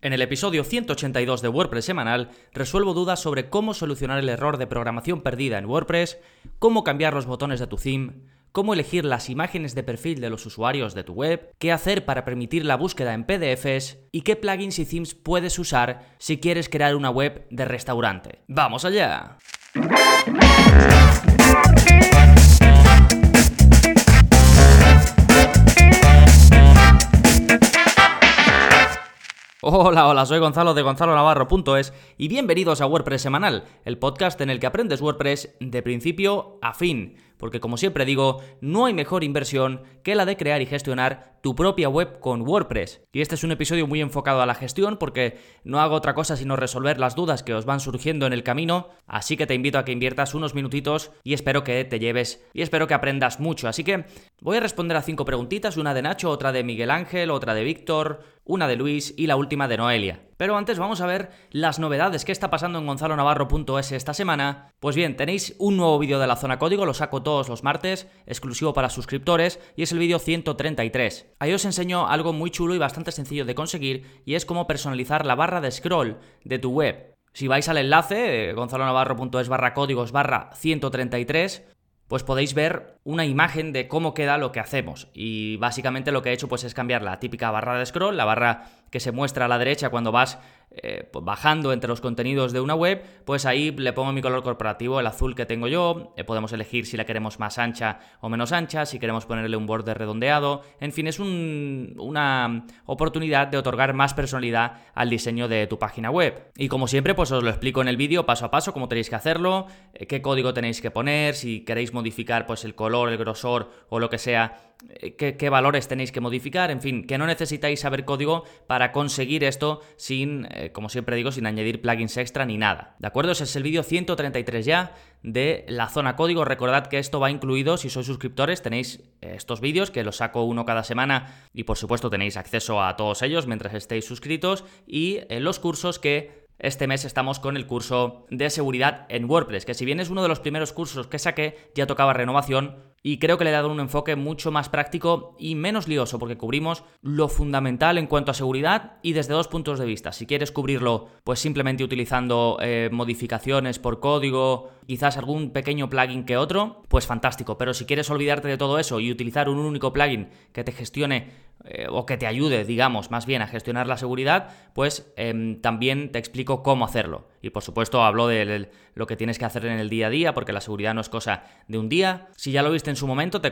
En el episodio 182 de WordPress semanal resuelvo dudas sobre cómo solucionar el error de programación perdida en WordPress, cómo cambiar los botones de tu theme, cómo elegir las imágenes de perfil de los usuarios de tu web, qué hacer para permitir la búsqueda en PDFs y qué plugins y themes puedes usar si quieres crear una web de restaurante. ¡Vamos allá! Hola, hola, soy Gonzalo de Gonzalo Navarro.es y bienvenidos a WordPress Semanal, el podcast en el que aprendes WordPress de principio a fin porque como siempre digo, no hay mejor inversión que la de crear y gestionar tu propia web con WordPress. Y este es un episodio muy enfocado a la gestión porque no hago otra cosa sino resolver las dudas que os van surgiendo en el camino, así que te invito a que inviertas unos minutitos y espero que te lleves y espero que aprendas mucho. Así que voy a responder a cinco preguntitas, una de Nacho, otra de Miguel Ángel, otra de Víctor, una de Luis y la última de Noelia. Pero antes vamos a ver las novedades que está pasando en gonzalonavarro.es esta semana. Pues bien, tenéis un nuevo vídeo de la zona código, lo saco todos los martes, exclusivo para suscriptores, y es el vídeo 133. Ahí os enseño algo muy chulo y bastante sencillo de conseguir, y es cómo personalizar la barra de scroll de tu web. Si vais al enlace, gonzalonavarro.es barra códigos barra 133, pues podéis ver una imagen de cómo queda lo que hacemos. Y básicamente lo que he hecho pues es cambiar la típica barra de scroll, la barra que se muestra a la derecha cuando vas eh, pues bajando entre los contenidos de una web, pues ahí le pongo mi color corporativo, el azul que tengo yo, eh, podemos elegir si la queremos más ancha o menos ancha, si queremos ponerle un borde redondeado, en fin, es una oportunidad de otorgar más personalidad al diseño de tu página web. Y como siempre, pues os lo explico en el vídeo paso a paso cómo tenéis que hacerlo, eh, qué código tenéis que poner, si queréis modificar pues el color, el grosor o lo que sea eh, qué, valores tenéis que modificar, en fin, que no necesitáis saber código para conseguir esto sin, eh, como siempre digo, sin añadir plugins extra ni nada. ¿De acuerdo? Ese es el vídeo 133 ya de la zona código. Recordad que esto va incluido, si sois suscriptores, tenéis eh, estos vídeos que los saco uno cada semana y por supuesto tenéis acceso a todos ellos mientras estéis suscritos y los cursos que este mes estamos con el curso de seguridad en WordPress, que si bien es uno de los primeros cursos que saqué, ya tocaba renovación, y creo que le he dado un enfoque mucho más práctico y menos lioso porque cubrimos lo fundamental en cuanto a seguridad y desde dos puntos de vista. Si quieres cubrirlo pues simplemente utilizando eh, modificaciones por código, quizás algún pequeño plugin que otro, pues fantástico. Pero si quieres olvidarte de todo eso y utilizar un único plugin que te gestione eh, o que te ayude, digamos, más bien a gestionar la seguridad, pues em, también te explico cómo hacerlo. Y por supuesto hablo de lo que tienes que hacer en el día a día, porque la seguridad no es cosa de un día. Si ya lo viste en su momento, te,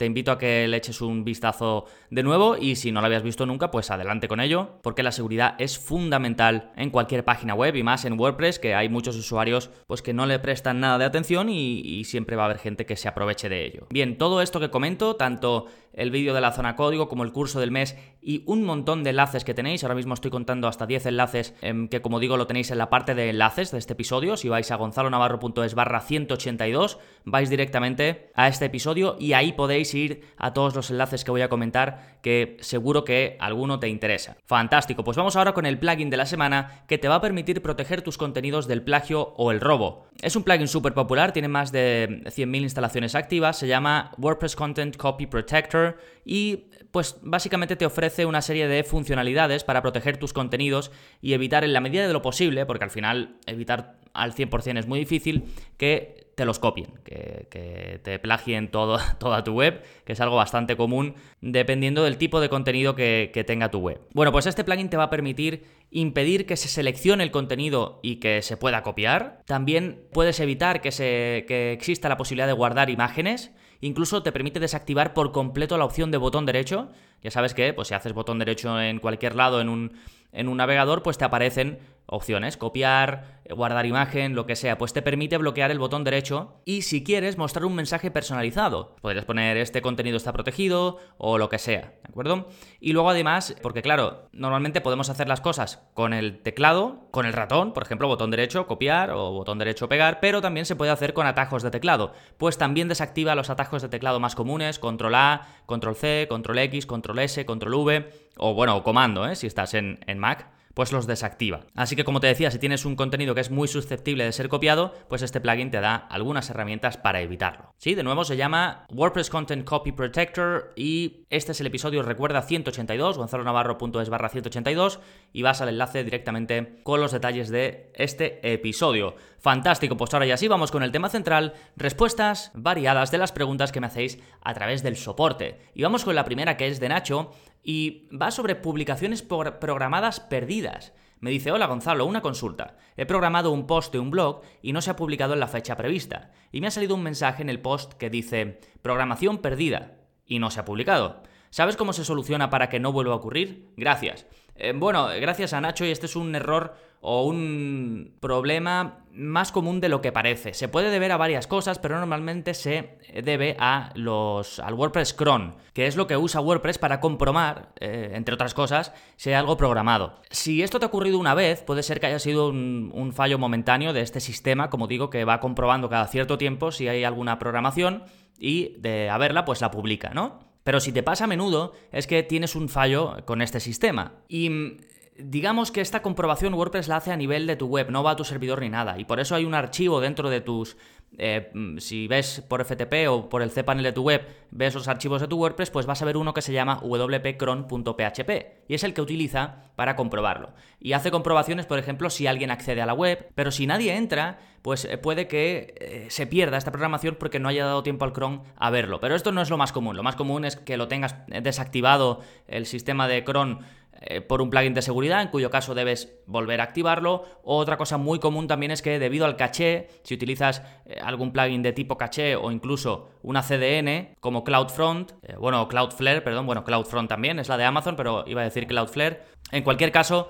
invito a que le eches un vistazo de nuevo y si no lo habías visto nunca, pues adelante con ello, porque la seguridad es fundamental en cualquier página web y más en WordPress, que hay muchos usuarios pues que no le prestan nada de atención y, y siempre va a haber gente que se aproveche de ello. Bien, todo esto que comento, tanto el vídeo de la zona código como el curso del mes y un montón de enlaces que tenéis. Ahora mismo estoy contando hasta 10 enlaces em, que como digo lo tenéis en la parte de enlaces de este episodio. Si vais a gonzalonavarro.es barra 182 vais directamente a este episodio y ahí podéis ir a todos los enlaces que voy a comentar que seguro que alguno te interesa. Fantástico, pues vamos ahora con el plugin de la semana que te va a permitir proteger tus contenidos del plagio o el robo. Es un plugin súper popular, tiene más de 100.000 instalaciones activas, se llama WordPress Content Copy Protector y pues básicamente te ofrece una serie de funcionalidades para proteger tus contenidos y evitar en la medida de lo posible, porque al final evitar al 100% es muy difícil, que te los copien, que, te plagien todo, toda tu web, que es algo bastante común dependiendo del tipo de contenido que, tenga tu web. Bueno, pues este plugin te va a permitir impedir que se seleccione el contenido y que se pueda copiar. También puedes evitar que, se, que exista la posibilidad de guardar imágenes. Incluso te permite desactivar por completo la opción de botón derecho. Ya sabes que, pues si haces botón derecho en cualquier lado en un en un navegador, pues te aparecen opciones, copiar, eh, guardar imagen, lo que sea, pues te permite bloquear el botón derecho y si quieres mostrar un mensaje personalizado, podrías poner este contenido está protegido o lo que sea, ¿de acuerdo? Y luego además, porque claro, normalmente podemos hacer las cosas con el teclado, con el ratón, por ejemplo, botón derecho copiar o botón derecho pegar, pero también se puede hacer con atajos de teclado, pues también desactiva los atajos de teclado más comunes, control A, control C, control X, control S, control V, o bueno, comando, ¿eh? si estás en, en Mac pues los desactiva. Así que como te decía, si tienes un contenido que es muy susceptible de ser copiado, pues este plugin te da algunas herramientas para evitarlo. Sí, de nuevo se llama WordPress Content Copy Protector y este es el episodio, recuerda, 182, gonzalonavarro.es barra 182 y vas al enlace directamente con los detalles de este episodio. Fantástico, pues ahora ya sí vamos con el tema central, respuestas variadas de las preguntas que me hacéis a través del soporte. Y vamos con la primera que es de Nacho y va sobre publicaciones programadas perdidas. Me dice, hola Gonzalo, una consulta. He programado un post de un blog y no se ha publicado en la fecha prevista. Y me ha salido un mensaje en el post que dice, programación perdida. Y no se ha publicado. ¿Sabes cómo se soluciona para que no vuelva a ocurrir? Gracias. Eh, bueno, gracias a Nacho y este es un error o un problema más común de lo que parece. Se puede deber a varias cosas, pero normalmente se debe a los, al WordPress cron, que es lo que usa WordPress para comprobar, eh, entre otras cosas, si hay algo programado. Si esto te ha ocurrido una vez, puede ser que haya sido un, un fallo momentáneo de este sistema, como digo, que va comprobando cada cierto tiempo si hay alguna programación y de haberla, pues la publica, ¿no? Pero si te pasa a menudo, es que tienes un fallo con este sistema. Y mm, digamos que esta comprobación WordPress la hace a nivel de tu web, no va a tu servidor ni nada. Y por eso hay un archivo dentro de tus eh, mm, si ves por FTP o por el cPanel de tu web, ves los archivos de tu WordPress, pues vas a ver uno que se llama wpcron.php y es el que utiliza para comprobarlo. Y hace comprobaciones, por ejemplo, si alguien accede a la web, pero si nadie entra, pues eh, puede que eh, se pierda esta programación porque no haya dado tiempo al cron a verlo. Pero esto no es lo más común. Lo más común es que lo tengas desactivado el sistema de cron por un plugin de seguridad, en cuyo caso debes volver a activarlo. otra cosa muy común también es que debido al caché, si utilizas eh, algún plugin de tipo caché o incluso una CDN como CloudFront, eh, bueno, Cloudflare, perdón, bueno, CloudFront también es la de Amazon, pero iba a decir Cloudflare. En cualquier caso,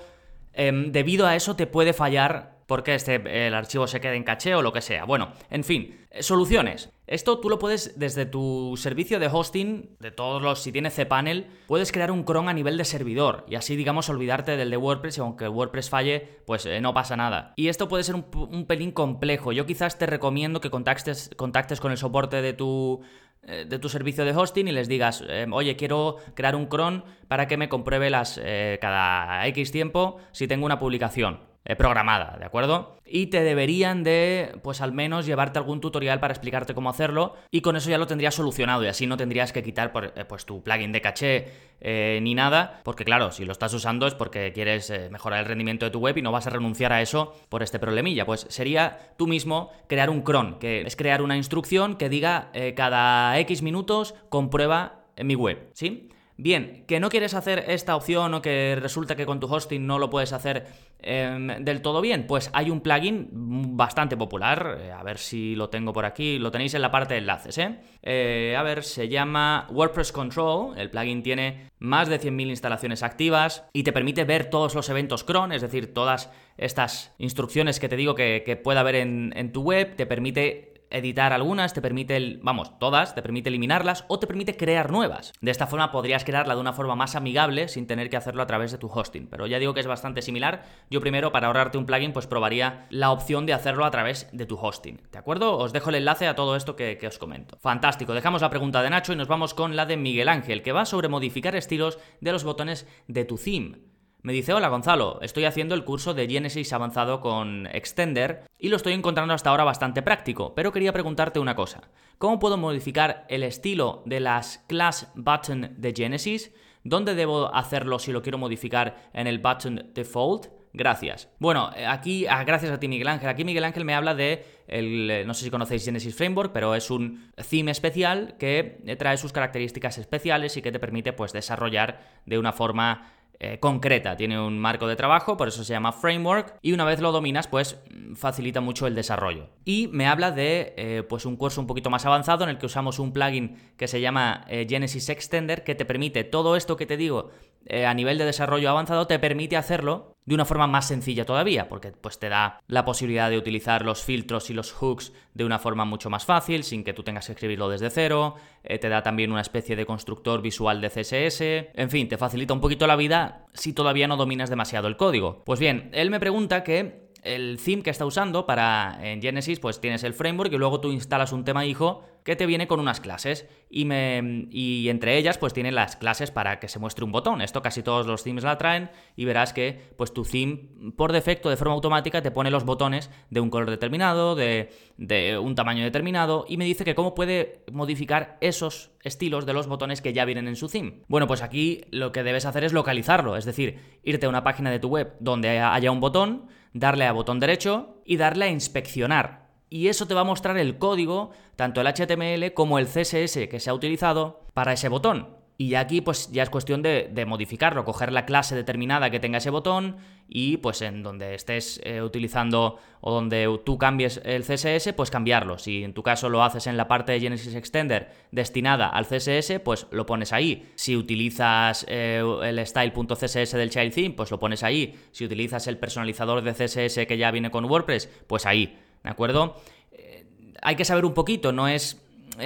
em, debido a eso te puede fallar porque este, el archivo se quede en caché o lo que sea. Bueno, en fin, soluciones. Esto tú lo puedes desde tu servicio de hosting, de todos los, si tienes cPanel, puedes crear un cron a nivel de servidor y así, digamos, olvidarte del de WordPress y aunque WordPress falle, pues eh, no pasa nada. Y esto puede ser un, pelín complejo. Yo quizás te recomiendo que contactes, contactes con el soporte de tu eh, de tu servicio de hosting y les digas, eh, oye, quiero crear un cron para que me compruebe las cada X tiempo si tengo una publicación. Eh, programada, ¿de acuerdo? Y te deberían de, pues al menos, llevarte algún tutorial para explicarte cómo hacerlo y con eso ya lo tendrías solucionado y así no tendrías que quitar eh, pues tu plugin de caché eh, ni nada, porque claro, si lo estás usando es porque quieres mejorar el rendimiento de tu web y no vas a renunciar a eso por este problemilla. Pues sería tú mismo crear un cron, que es crear una instrucción que diga cada X minutos comprueba en mi web, ¿sí? Bien, que no quieres hacer esta opción o que resulta que con tu hosting no lo puedes hacer em, del todo bien, pues hay un plugin bastante popular, eh, a ver si lo tengo por aquí, lo tenéis en la parte de enlaces, ¿eh? ¿eh? a ver, se llama WordPress Control, el plugin tiene más de 100.000 instalaciones activas y te permite ver todos los eventos cron, es decir, todas estas instrucciones que te digo que, que pueda haber en, en tu web, te permite editar algunas, te permite, vamos, todas, te permite eliminarlas o te permite crear nuevas. De esta forma podrías crearla de una forma más amigable sin tener que hacerlo a través de tu hosting. Pero ya digo que es bastante similar. Yo primero, para ahorrarte un plugin, pues probaría la opción de hacerlo a través de tu hosting. ¿De acuerdo? Os dejo el enlace a todo esto que, que os comento. Fantástico. Dejamos la pregunta de Nacho y nos vamos con la de Miguel Ángel, que va sobre modificar estilos de los botones de tu theme. Me dice, hola Gonzalo, estoy haciendo el curso de Genesis avanzado con Extender y lo estoy encontrando hasta ahora bastante práctico, pero quería preguntarte una cosa. ¿Cómo puedo modificar el estilo de las class button de Genesis? ¿Dónde debo hacerlo si lo quiero modificar en el button default? Gracias. Bueno, eh, aquí, ah, gracias a ti Miguel Ángel. Aquí Miguel Ángel me habla de, el, eh, no sé si conocéis Genesis Framework, pero es un theme especial que eh, trae sus características especiales y que te permite pues desarrollar de una forma eh, concreta, tiene un marco de trabajo, por eso se llama framework, y una vez lo dominas, pues facilita mucho el desarrollo. Y me habla de eh, pues un curso un poquito más avanzado en el que usamos un plugin que se llama eh, Genesis Extender, que te permite todo esto que te digo a nivel de desarrollo avanzado, te permite hacerlo de una forma más sencilla todavía, porque pues te da la posibilidad de utilizar los filtros y los hooks de una forma mucho más fácil, sin que tú tengas que escribirlo desde cero, eh, te da también una especie de constructor visual de CSS, en fin, te facilita un poquito la vida si todavía no dominas demasiado el código. Pues bien, él me pregunta que el theme que está usando para en Genesis, pues tienes el framework y luego tú instalas un tema hijo que te viene con unas clases y, me, y entre ellas pues tiene las clases para que se muestre un botón. Esto casi todos los themes la traen y verás que pues tu theme por defecto de forma automática te pone los botones de un color determinado, de, de un tamaño determinado y me dice que cómo puede modificar esos estilos de los botones que ya vienen en su theme. Bueno, pues aquí lo que debes hacer es localizarlo, es decir, irte a una página de tu web donde haya un botón, darle a botón derecho y darle a inspeccionar y eso te va a mostrar el código, tanto el HTML como el CSS que se ha utilizado para ese botón. Y aquí pues ya es cuestión de, modificarlo, coger la clase determinada que tenga ese botón y pues en donde estés eh, utilizando o donde tú cambies el CSS, pues cambiarlo. Si en tu caso lo haces en la parte de Genesis Extender destinada al CSS, pues lo pones ahí. Si utilizas eh, el style.css del child theme, pues lo pones ahí. Si utilizas el personalizador de CSS que ya viene con WordPress, pues ahí. ¿De acuerdo? Eh, hay que saber un poquito, no es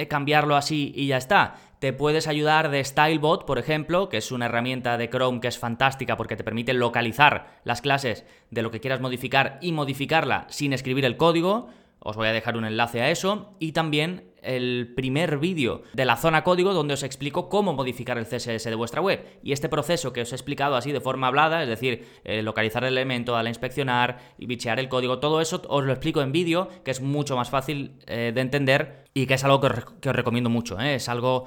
cambiarlo así y ya está. Te puedes ayudar de StyleBot, por ejemplo, que es una herramienta de Chrome que es fantástica porque te permite localizar las clases de lo que quieras modificar y modificarla sin escribir el código. Os voy a dejar un enlace a eso. Y también el primer vídeo de la zona código donde os explico cómo modificar el CSS de vuestra web. Y este proceso que os he explicado así de forma hablada, es decir, eh, localizar el elemento, darle a inspeccionar y bichear el código, todo eso os lo explico en vídeo, que es mucho más fácil eh, de entender y que es algo que os, recomiendo mucho. ¿eh? Es algo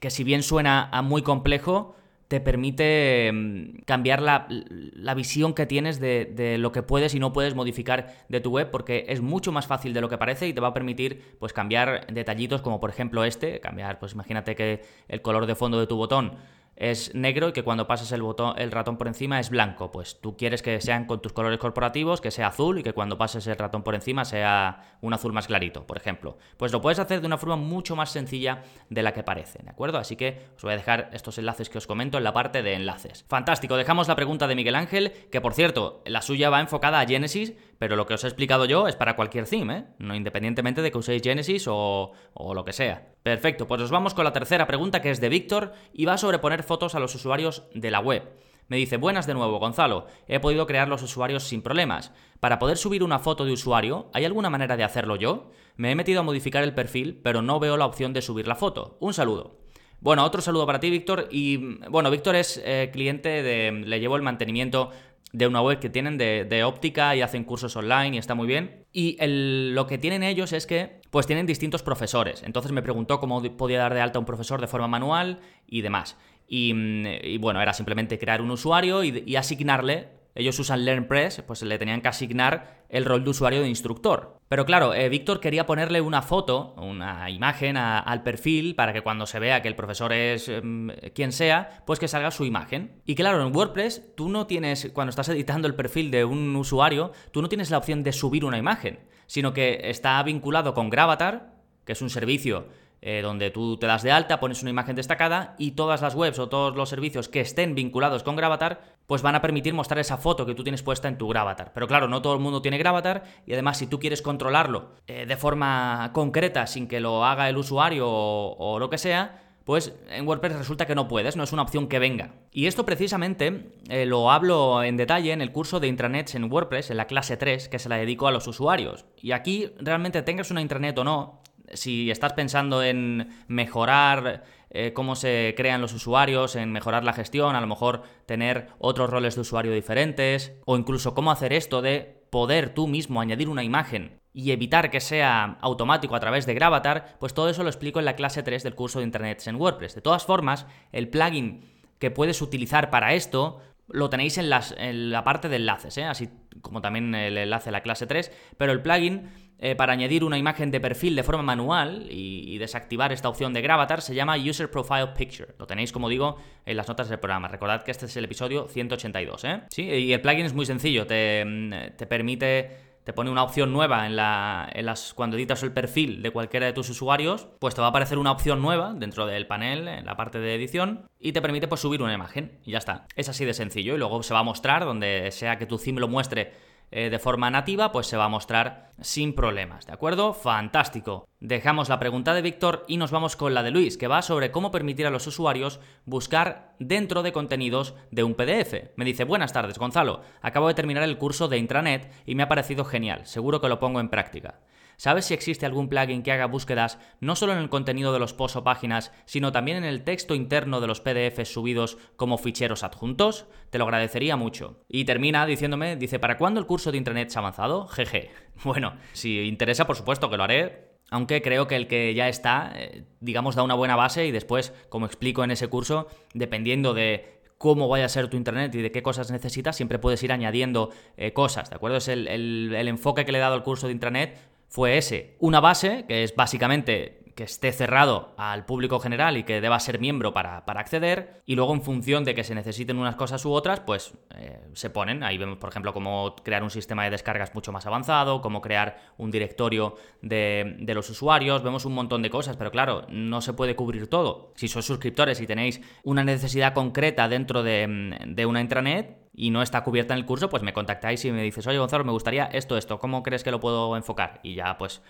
que si bien suena a muy complejo, te permite mm, cambiar la, visión que tienes de, lo que puedes y no puedes modificar de tu web porque es mucho más fácil de lo que parece y te va a permitir pues cambiar detallitos como por ejemplo este, cambiar pues imagínate que el color de fondo de tu botón es negro y que cuando pasas el, botón, el ratón por encima es blanco. Pues tú quieres que sean con tus colores corporativos, que sea azul y que cuando pases el ratón por encima sea un azul más clarito, por ejemplo. Pues lo puedes hacer de una forma mucho más sencilla de la que parece, ¿de acuerdo? Así que os voy a dejar estos enlaces que os comento en la parte de enlaces. Fantástico, dejamos la pregunta de Miguel Ángel, que por cierto, la suya va enfocada a Genesis, pero lo que os he explicado yo es para cualquier theme, ¿eh? No independientemente de que uséis Genesis o, lo que sea. Perfecto, pues nos vamos con la tercera pregunta que es de Víctor y va sobre poner fotos a los usuarios de la web. Me dice, buenas de nuevo, Gonzalo. He podido crear los usuarios sin problemas. Para poder subir una foto de usuario, ¿hay alguna manera de hacerlo yo? Me he metido a modificar el perfil, pero no veo la opción de subir la foto. Un saludo. Bueno, otro saludo para ti, Víctor. Y bueno, Víctor es eh, cliente de. Le llevo el mantenimiento de una web que tienen de, óptica y hacen cursos online y está muy bien. Y lo que tienen ellos es que pues tienen distintos profesores. Entonces me preguntó cómo podía dar de alta un profesor de forma manual y demás. Y, mm, bueno, era simplemente crear un usuario y asignarle ellos usan LearnPress, pues le tenían que asignar el rol de usuario de instructor. Pero claro, eh, Víctor quería ponerle una foto, una imagen al perfil para que cuando se vea que el profesor es em, quien sea, pues que salga su imagen. Y claro, en WordPress tú no tienes, cuando estás editando el perfil de un usuario, tú no tienes la opción de subir una imagen, sino que está vinculado con Gravatar, que es un servicio eh, donde tú te das de alta, pones una imagen destacada y todas las webs o todos los servicios que estén vinculados con Gravatar, pues van a permitir mostrar esa foto que tú tienes puesta en tu Gravatar. Pero claro, no todo el mundo tiene Gravatar y además si tú quieres controlarlo eh, de forma concreta sin que lo haga el usuario o, lo que sea, pues en WordPress resulta que no puedes, no es una opción que venga. Y esto precisamente eh, lo hablo en detalle en el curso de intranets en WordPress, en la clase 3, que se la dedico a los usuarios. Y aquí realmente tengas una intranet o no, si estás pensando en mejorar eh, cómo se crean los usuarios, en mejorar la gestión, a lo mejor tener otros roles de usuario diferentes, o incluso cómo hacer esto de poder tú mismo añadir una imagen y evitar que sea automático a través de Gravatar, pues todo eso lo explico en la clase 3 del curso de Internet en WordPress. De todas formas, el plugin que puedes utilizar para esto lo tenéis en, la parte de enlaces, ¿eh? así como también el enlace a la clase 3, pero el plugin eh, para añadir una imagen de perfil de forma manual y, desactivar esta opción de Gravatar se llama User Profile Picture. Lo tenéis, como digo, en las notas del programa. Recordad que este es el episodio 182, ¿eh? Sí, y el plugin es muy sencillo, te, mm, te permite te pone una opción nueva en, la, en, las, cuando editas el perfil de cualquiera de tus usuarios, pues te va a aparecer una opción nueva dentro del panel, en la parte de edición, y te permite pues, subir una imagen. Y ya está. Es así de sencillo. Y luego se va a mostrar donde sea que tu theme lo muestre eh, de forma nativa, pues se va a mostrar sin problemas, ¿de acuerdo? Fantástico. Dejamos la pregunta de Víctor y nos vamos con la de Luis, que va sobre cómo permitir a los usuarios buscar dentro de contenidos de un PDF. Me dice, buenas tardes, Gonzalo. Acabo de terminar el curso de intranet y me ha parecido genial. Seguro que lo pongo en práctica. ¿Sabes si existe algún plugin que haga búsquedas no solo en el contenido de los posts o páginas, sino también en el texto interno de los PDFs subidos como ficheros adjuntos? Te lo agradecería mucho. Y termina diciéndome, dice, ¿para cuándo el curso de Intranet se ha avanzado? Jeje. Bueno, si interesa, por supuesto que lo haré. Aunque creo que el que ya está, eh, digamos, da una buena base y después, como explico en ese curso, dependiendo de cómo vaya a ser tu internet y de qué cosas necesitas, siempre puedes ir añadiendo eh, cosas, ¿de acuerdo? Es el, el, enfoque que le he dado al curso de intranet fue ese. Una base, que es básicamente que esté cerrado al público general y que deba ser miembro para, acceder. Y luego, en función de que se necesiten unas cosas u otras, pues eh, se ponen. Ahí vemos, por ejemplo, cómo crear un sistema de descargas mucho más avanzado, cómo crear un directorio de, los usuarios. Vemos un montón de cosas, pero claro, no se puede cubrir todo. Si sois suscriptores y tenéis una necesidad concreta dentro de, de una intranet, y no está cubierta en el curso, pues me contactáis y me dices, oye Gonzalo, me gustaría esto, esto, ¿cómo crees que lo puedo enfocar? Y ya pues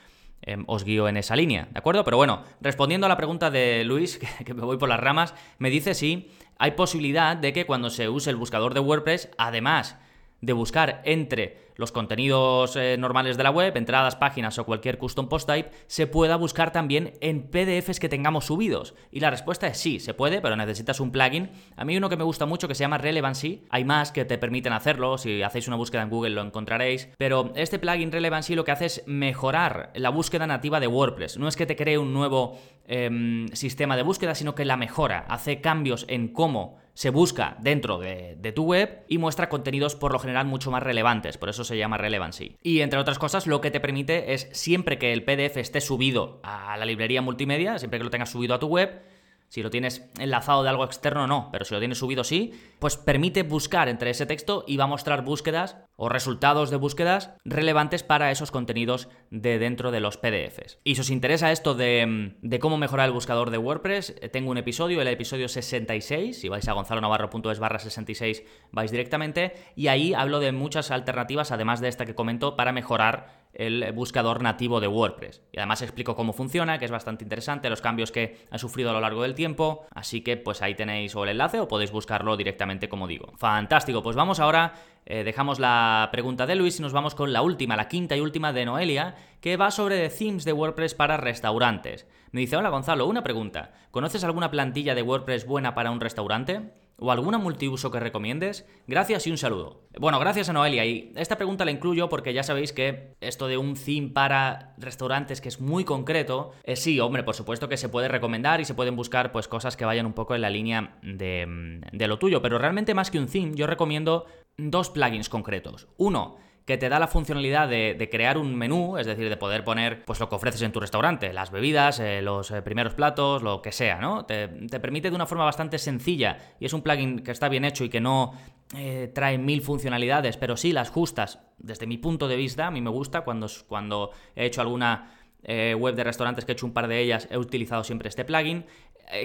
em, os guío en esa línea, ¿de acuerdo? Pero bueno, respondiendo a la pregunta de Luis, que, me voy por las ramas, me dice si hay posibilidad de que cuando se use el buscador de WordPress, además de buscar entre los contenidos eh, normales de la web, entradas, páginas o cualquier custom post type, se pueda buscar también en PDFs que tengamos subidos. Y la respuesta es sí, se puede, pero necesitas un plugin. A mí uno que me gusta mucho que se llama Relevancy, hay más que te permiten hacerlo, si hacéis una búsqueda en Google lo encontraréis, pero este plugin Relevancy lo que hace es mejorar la búsqueda nativa de WordPress. No es que te cree un nuevo em, sistema de búsqueda, sino que la mejora, hace cambios en cómo se busca dentro de, tu web y muestra contenidos por lo general mucho más relevantes, por eso se llama relevancy. Y entre otras cosas, lo que te permite es siempre que el PDF esté subido a la librería multimedia, siempre que lo tengas subido a tu web, si lo tienes enlazado de algo externo, no, pero si lo tienes subido, sí, pues permite buscar entre ese texto y va a mostrar búsquedas o resultados de búsquedas relevantes para esos contenidos de dentro de los PDFs. Y si os interesa esto de, cómo mejorar el buscador de WordPress, eh, tengo un episodio, el episodio 66, si vais a gonzalonavarro.es barra 66 vais directamente, y ahí hablo de muchas alternativas, además de esta que comento, para mejorar el buscador nativo de WordPress. Y además explico cómo funciona, que es bastante interesante, los cambios que ha sufrido a lo largo del tiempo, así que pues ahí tenéis el enlace o podéis buscarlo directamente como digo. Fantástico, pues vamos ahora, eh, dejamos la pregunta de Luis y nos vamos con la última, la quinta y última de Noelia, que va sobre themes de WordPress para restaurantes. Me dice, hola Gonzalo, una pregunta, ¿conoces alguna plantilla de WordPress buena para un restaurante? ¿O alguna multiuso que recomiendes? Gracias y un saludo. Bueno, gracias a Noelia. Y esta pregunta la incluyo porque ya sabéis que esto de un theme para restaurantes que es muy concreto, eh, sí, hombre, por supuesto que se puede recomendar y se pueden buscar pues cosas que vayan un poco en la línea de, de lo tuyo. Pero realmente más que un theme, yo recomiendo dos plugins concretos. Uno, que te da la funcionalidad de, crear un menú, es decir, de poder poner pues lo que ofreces en tu restaurante, las bebidas, eh, los eh, primeros platos, lo que sea, ¿no? Te, permite de una forma bastante sencilla y es un plugin que está bien hecho y que no eh, trae mil funcionalidades, pero sí las justas. Desde mi punto de vista, a mí me gusta cuando, cuando he hecho alguna web de restaurantes que he hecho un par de ellas, he utilizado siempre este plugin.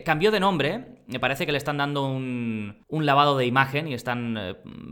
cambió de nombre, me parece que le están dando un, un lavado de imagen y están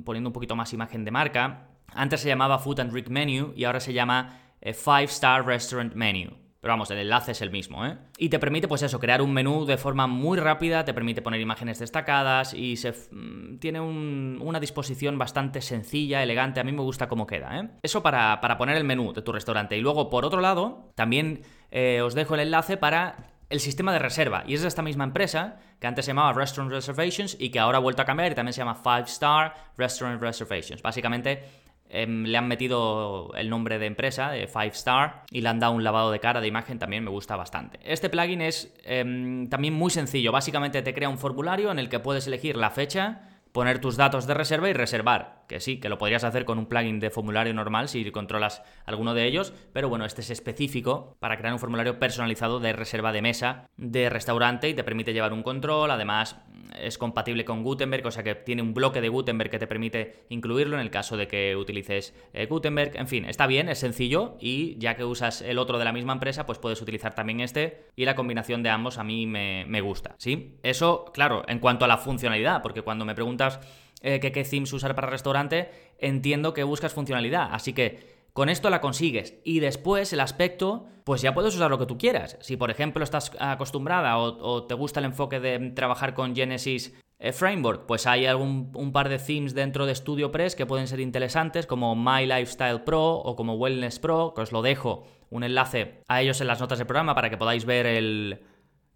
poniendo un poquito más imagen de marca. Antes se llamaba Food and Drink Menu y ahora se llama eh, Five Star Restaurant Menu. Pero vamos, el enlace es el mismo, ¿eh? Y te permite, pues eso, crear un menú de forma muy rápida, te permite poner imágenes destacadas y se mm, tiene una disposición bastante sencilla, elegante. A mí me gusta cómo queda, ¿eh? Eso para, poner el menú de tu restaurante. Y luego, por otro lado, también eh, os dejo el enlace para el sistema de reserva. Y es de esta misma empresa que antes se llamaba Restaurant Reservations y que ahora ha vuelto a cambiar y también se llama Five Star Restaurant Reservations. Básicamente Em, le han metido el nombre de empresa, de Five Star, y le han dado un lavado de cara de imagen, también me gusta bastante. Este plugin es em, también muy sencillo, básicamente te crea un formulario en el que puedes elegir la fecha, poner tus datos de reserva y reservar. Que sí, que lo podrías hacer con un plugin de formulario normal si controlas alguno de ellos, pero bueno, este es específico para crear un formulario personalizado de reserva de mesa de restaurante y te permite llevar un control, además es compatible con Gutenberg, o sea que tiene un bloque de Gutenberg que te permite incluirlo en el caso de que utilices eh, Gutenberg. En fin, está bien, es sencillo y ya que usas el otro de la misma empresa, pues puedes utilizar también este y la combinación de ambos a mí me, me gusta, ¿sí? Eso, claro, en cuanto a la funcionalidad, porque cuando me preguntas eh, que qué themes usar para restaurante, entiendo que buscas funcionalidad. Así que con esto la consigues. Y después el aspecto, pues ya puedes usar lo que tú quieras. Si por ejemplo estás acostumbrada o, te gusta el enfoque de trabajar con Genesis eh, Framework, pues hay algún, un par de themes dentro de StudioPress que pueden ser interesantes, como My Lifestyle Pro o como Wellness Pro, que os lo dejo un enlace a ellos en las notas del programa para que podáis ver el,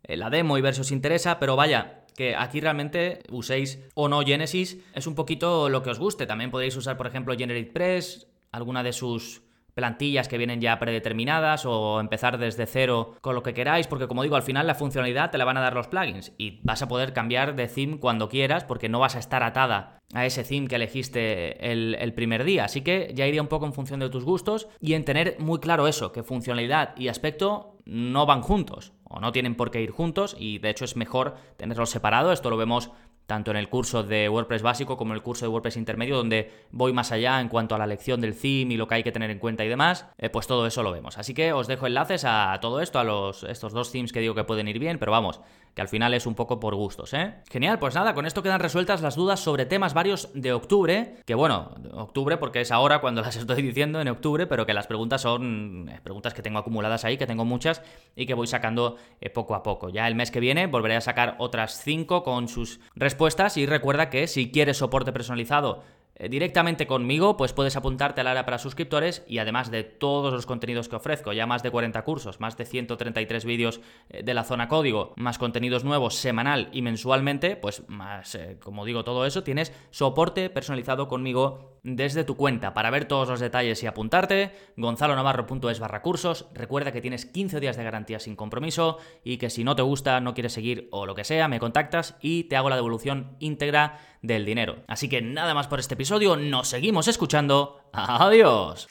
la demo y ver si os interesa. Pero vaya, que aquí realmente uséis o no Genesis, es un poquito lo que os guste. También podéis usar, por ejemplo, GeneratePress, alguna de sus plantillas que vienen ya predeterminadas o empezar desde cero con lo que queráis, porque como digo, al final la funcionalidad te la van a dar los plugins y vas a poder cambiar de theme cuando quieras porque no vas a estar atada a ese theme que elegiste el, el, primer día. Así que ya iría un poco en función de tus gustos y en tener muy claro eso, que funcionalidad y aspecto no van juntos o no tienen por qué ir juntos y de hecho es mejor tenerlos separados. Esto lo vemos tanto en el curso de WordPress básico como en el curso de WordPress intermedio, donde voy más allá en cuanto a la lección del theme y lo que hay que tener en cuenta y demás, eh, pues todo eso lo vemos. Así que os dejo enlaces a todo esto, a los, estos dos themes que digo que pueden ir bien, pero vamos, que al final es un poco por gustos, ¿eh? Genial, pues nada, con esto quedan resueltas las dudas sobre temas varios de octubre, que bueno, octubre porque es ahora cuando las estoy diciendo en octubre, pero que las preguntas son eh, preguntas que tengo acumuladas ahí, que tengo muchas y que voy sacando eh, poco a poco. Ya el mes que viene volveré a sacar otras cinco con sus respuestas y recuerda que si quieres soporte personalizado directamente conmigo, pues puedes apuntarte al área para suscriptores y además de todos los contenidos que ofrezco, ya más de 40 cursos, más de 133 vídeos eh, de la zona código, más contenidos nuevos semanal y mensualmente, pues más, eh, como digo, todo eso, tienes soporte personalizado conmigo desde tu cuenta. Para ver todos los detalles y apuntarte, gonzalonavarro.es barra cursos. Recuerda que tienes 15 días de garantía sin compromiso y que si no te gusta, no quieres seguir o lo que sea, me contactas y te hago la devolución íntegra del dinero. Así que nada más por este episodio, nos seguimos escuchando. Adiós.